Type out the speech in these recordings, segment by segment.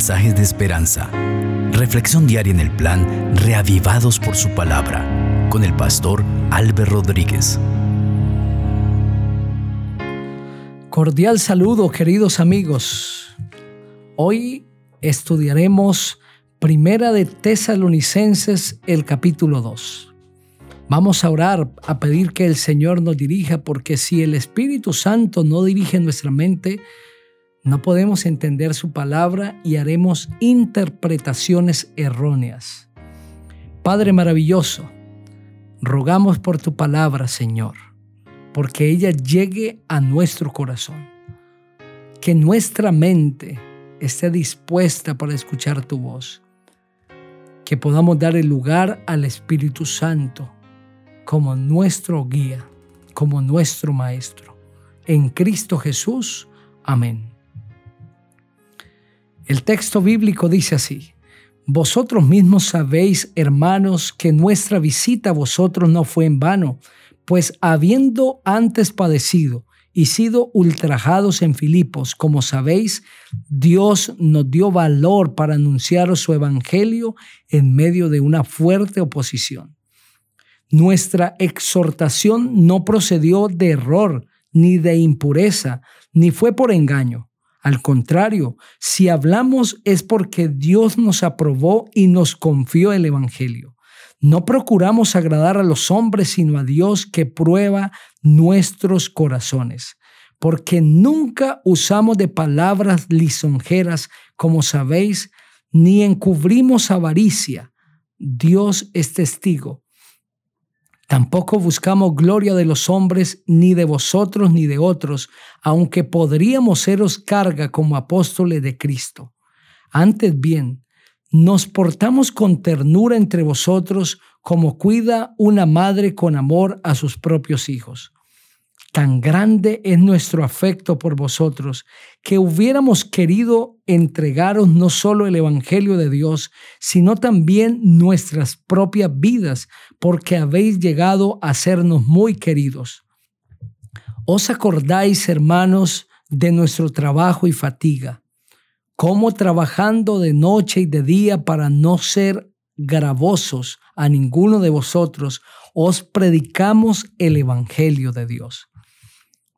mensajes de esperanza. Reflexión diaria en el plan Reavivados por su palabra con el pastor Álvaro Rodríguez. Cordial saludo, queridos amigos. Hoy estudiaremos Primera de Tesalonicenses, el capítulo 2. Vamos a orar, a pedir que el Señor nos dirija, porque si el Espíritu Santo no dirige nuestra mente, no podemos entender su palabra y haremos interpretaciones erróneas. Padre maravilloso, rogamos por tu palabra, Señor, porque ella llegue a nuestro corazón. Que nuestra mente esté dispuesta para escuchar tu voz. Que podamos dar el lugar al Espíritu Santo como nuestro guía, como nuestro Maestro. En Cristo Jesús. Amén. El texto bíblico dice así, Vosotros mismos sabéis, hermanos, que nuestra visita a vosotros no fue en vano, pues habiendo antes padecido y sido ultrajados en Filipos, como sabéis, Dios nos dio valor para anunciaros su evangelio en medio de una fuerte oposición. Nuestra exhortación no procedió de error, ni de impureza, ni fue por engaño. Al contrario, si hablamos es porque Dios nos aprobó y nos confió el Evangelio. No procuramos agradar a los hombres, sino a Dios que prueba nuestros corazones, porque nunca usamos de palabras lisonjeras, como sabéis, ni encubrimos avaricia. Dios es testigo Tampoco buscamos gloria de los hombres, ni de vosotros, ni de otros, aunque podríamos seros carga como apóstoles de Cristo. Antes bien, nos portamos con ternura entre vosotros, como cuida una madre con amor a sus propios hijos. Tan grande es nuestro afecto por vosotros que hubiéramos querido entregaros no solo el Evangelio de Dios, sino también nuestras propias vidas, porque habéis llegado a sernos muy queridos. ¿Os acordáis, hermanos, de nuestro trabajo y fatiga? Cómo trabajando de noche y de día para no ser gravosos a ninguno de vosotros, os predicamos el Evangelio de Dios.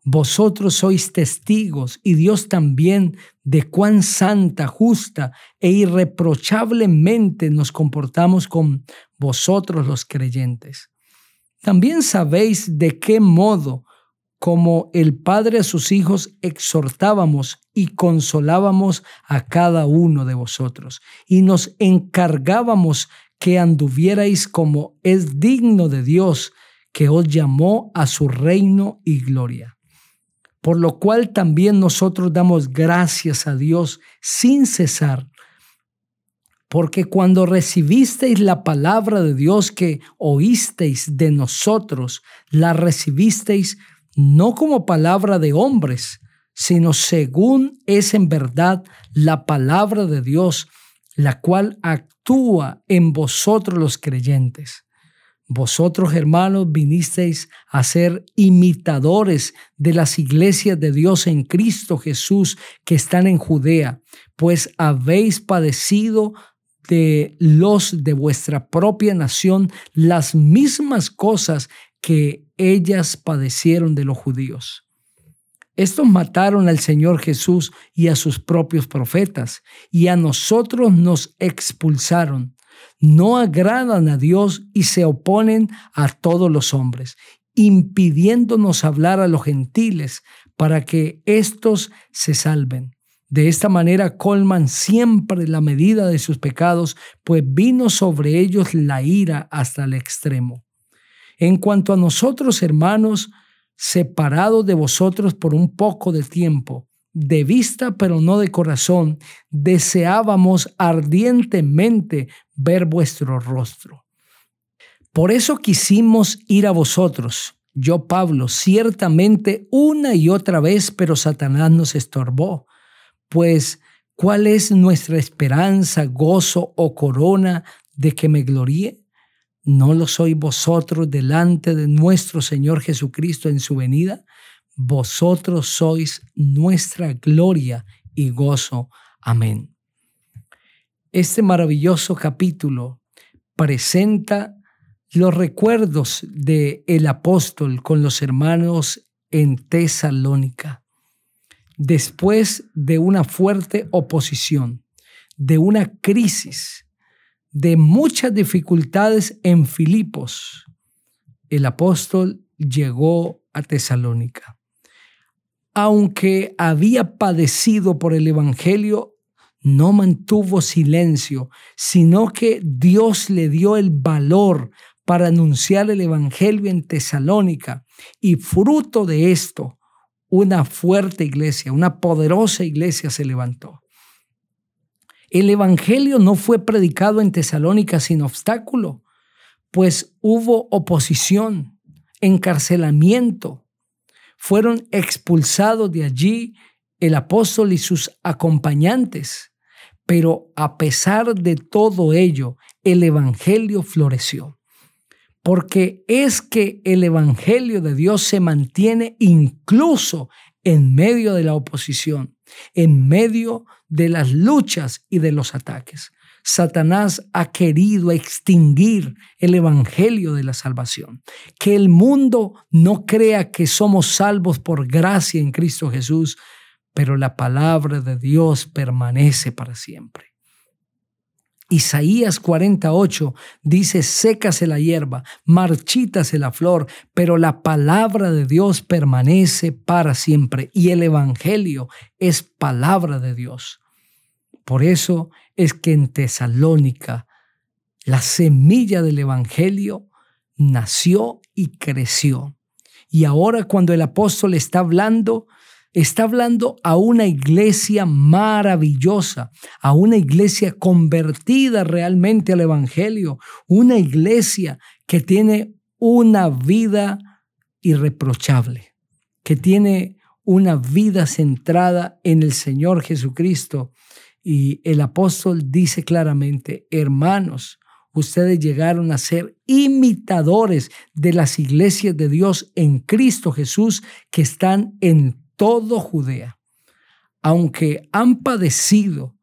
Vosotros sois testigos y Dios también de cuán santa, justa e irreprochablemente nos comportamos con vosotros los creyentes. También sabéis de qué modo, como el Padre a sus hijos, exhortábamos y consolábamos a cada uno de vosotros, y nos encargábamos que anduvierais como es digno de Dios, que os llamó a su reino y gloria por lo cual también nosotros damos gracias a Dios sin cesar, porque cuando recibisteis la palabra de Dios que oísteis de nosotros, la recibisteis no como palabra de hombres, sino según es en verdad la palabra de Dios, la cual actúa en vosotros los creyentes. Vosotros, hermanos, vinisteis a ser imitadores de las iglesias de Dios en Cristo Jesús que están en Judea, pues habéis padecido de los de vuestra propia nación las mismas cosas que ellas padecieron de los judíos. Estos mataron al Señor Jesús y a sus propios profetas, y a nosotros nos expulsaron no agradan a Dios y se oponen a todos los hombres, impidiéndonos hablar a los gentiles para que éstos se salven. De esta manera colman siempre la medida de sus pecados, pues vino sobre ellos la ira hasta el extremo. En cuanto a nosotros, hermanos, separados de vosotros por un poco de tiempo, de vista pero no de corazón, deseábamos ardientemente ver vuestro rostro. Por eso quisimos ir a vosotros, yo Pablo, ciertamente una y otra vez, pero Satanás nos estorbó, pues ¿cuál es nuestra esperanza, gozo o corona de que me gloríe? ¿No lo sois vosotros delante de nuestro Señor Jesucristo en su venida? Vosotros sois nuestra gloria y gozo. Amén. Este maravilloso capítulo presenta los recuerdos de el apóstol con los hermanos en Tesalónica. Después de una fuerte oposición, de una crisis, de muchas dificultades en Filipos, el apóstol llegó a Tesalónica. Aunque había padecido por el Evangelio, no mantuvo silencio, sino que Dios le dio el valor para anunciar el Evangelio en Tesalónica y fruto de esto, una fuerte iglesia, una poderosa iglesia se levantó. El Evangelio no fue predicado en Tesalónica sin obstáculo, pues hubo oposición, encarcelamiento. Fueron expulsados de allí el apóstol y sus acompañantes. Pero a pesar de todo ello, el Evangelio floreció porque es que el Evangelio de Dios se mantiene incluso en medio de la oposición, en medio de las luchas y de los ataques. Satanás ha querido extinguir el Evangelio de la salvación. Que el mundo no crea que somos salvos por gracia en Cristo Jesús, pero la palabra de Dios permanece para siempre. Isaías 48 dice, sécase la hierba, marchítase la flor, pero la palabra de Dios permanece para siempre y el Evangelio es palabra de Dios. Por eso es que en Tesalónica la semilla del Evangelio nació y creció. Y ahora cuando el apóstol está hablando, Está hablando a una iglesia maravillosa, a una iglesia convertida realmente al Evangelio, una iglesia que tiene una vida irreprochable, que tiene una vida centrada en el Señor Jesucristo. Y el apóstol dice claramente, hermanos, ustedes llegaron a ser imitadores de las iglesias de Dios en Cristo Jesús que están en todo Judea, aunque han padecido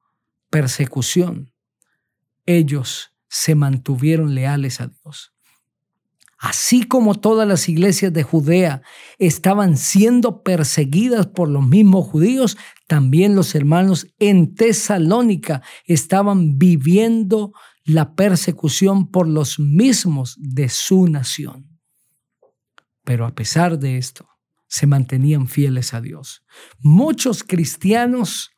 persecución, ellos se mantuvieron leales a Dios. Así como todas las iglesias de Judea estaban siendo perseguidas por los mismos judíos, también los hermanos en Tesalónica estaban viviendo la persecución por los mismos de su nación. Pero a pesar de esto, se mantenían fieles a Dios. Muchos cristianos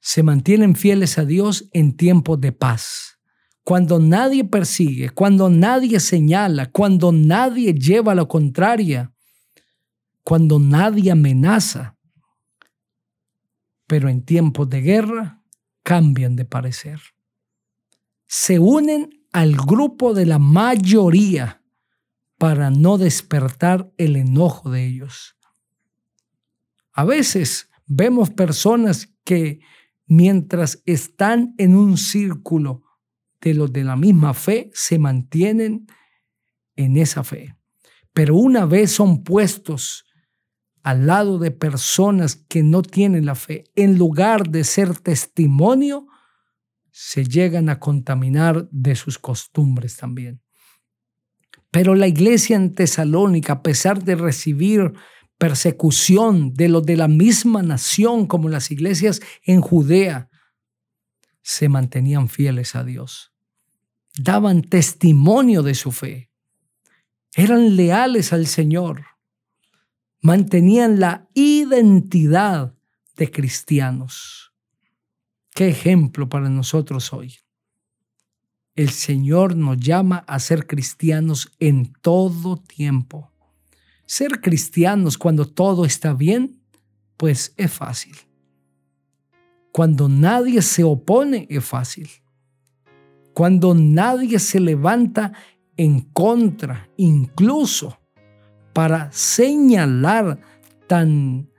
se mantienen fieles a Dios en tiempos de paz. Cuando nadie persigue, cuando nadie señala, cuando nadie lleva lo contraria, cuando nadie amenaza. Pero en tiempos de guerra cambian de parecer. Se unen al grupo de la mayoría para no despertar el enojo de ellos. A veces vemos personas que mientras están en un círculo de los de la misma fe, se mantienen en esa fe. Pero una vez son puestos al lado de personas que no tienen la fe, en lugar de ser testimonio, se llegan a contaminar de sus costumbres también. Pero la iglesia en Tesalónica, a pesar de recibir persecución de los de la misma nación como las iglesias en Judea, se mantenían fieles a Dios. Daban testimonio de su fe. Eran leales al Señor. Mantenían la identidad de cristianos. Qué ejemplo para nosotros hoy el Señor nos llama a ser cristianos en todo tiempo. Ser cristianos cuando todo está bien, pues es fácil. Cuando nadie se opone, es fácil. Cuando nadie se levanta en contra, incluso para señalar tan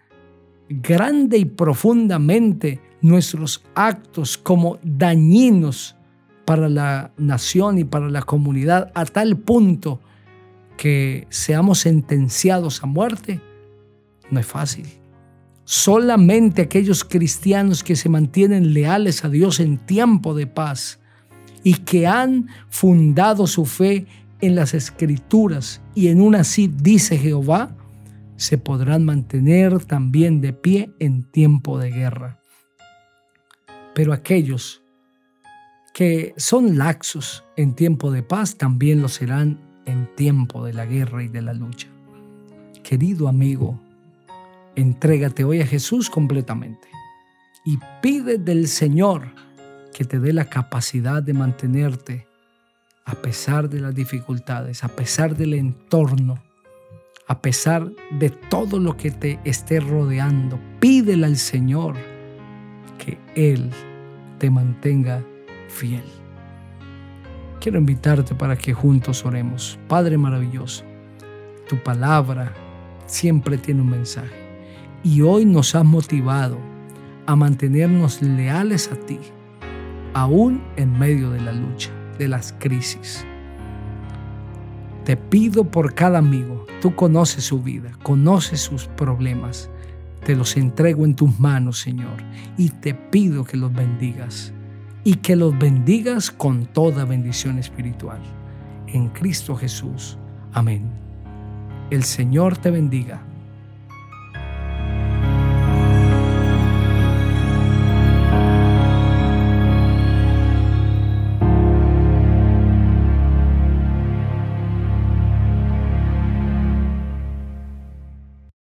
grande y profundamente nuestros actos como dañinos para la nación y para la comunidad a tal punto que seamos sentenciados a muerte, no es fácil. Solamente aquellos cristianos que se mantienen leales a Dios en tiempo de paz y que han fundado su fe en las escrituras y en una así dice Jehová, se podrán mantener también de pie en tiempo de guerra. Pero aquellos que son laxos en tiempo de paz también lo serán en tiempo de la guerra y de la lucha. Querido amigo, entrégate hoy a Jesús completamente y pide del Señor que te dé la capacidad de mantenerte a pesar de las dificultades, a pesar del entorno, a pesar de todo lo que te esté rodeando. Pídele al Señor que Él te mantenga fiel. Quiero invitarte para que juntos oremos. Padre maravilloso, tu palabra siempre tiene un mensaje y hoy nos has motivado a mantenernos leales a ti, aún en medio de la lucha de las crisis. Te pido por cada amigo, tú conoces su vida, conoces sus problemas. Te los entrego en tus manos, Señor, y te pido que los bendigas y que los bendigas con toda bendición espiritual. En Cristo Jesús. Amén. El Señor te bendiga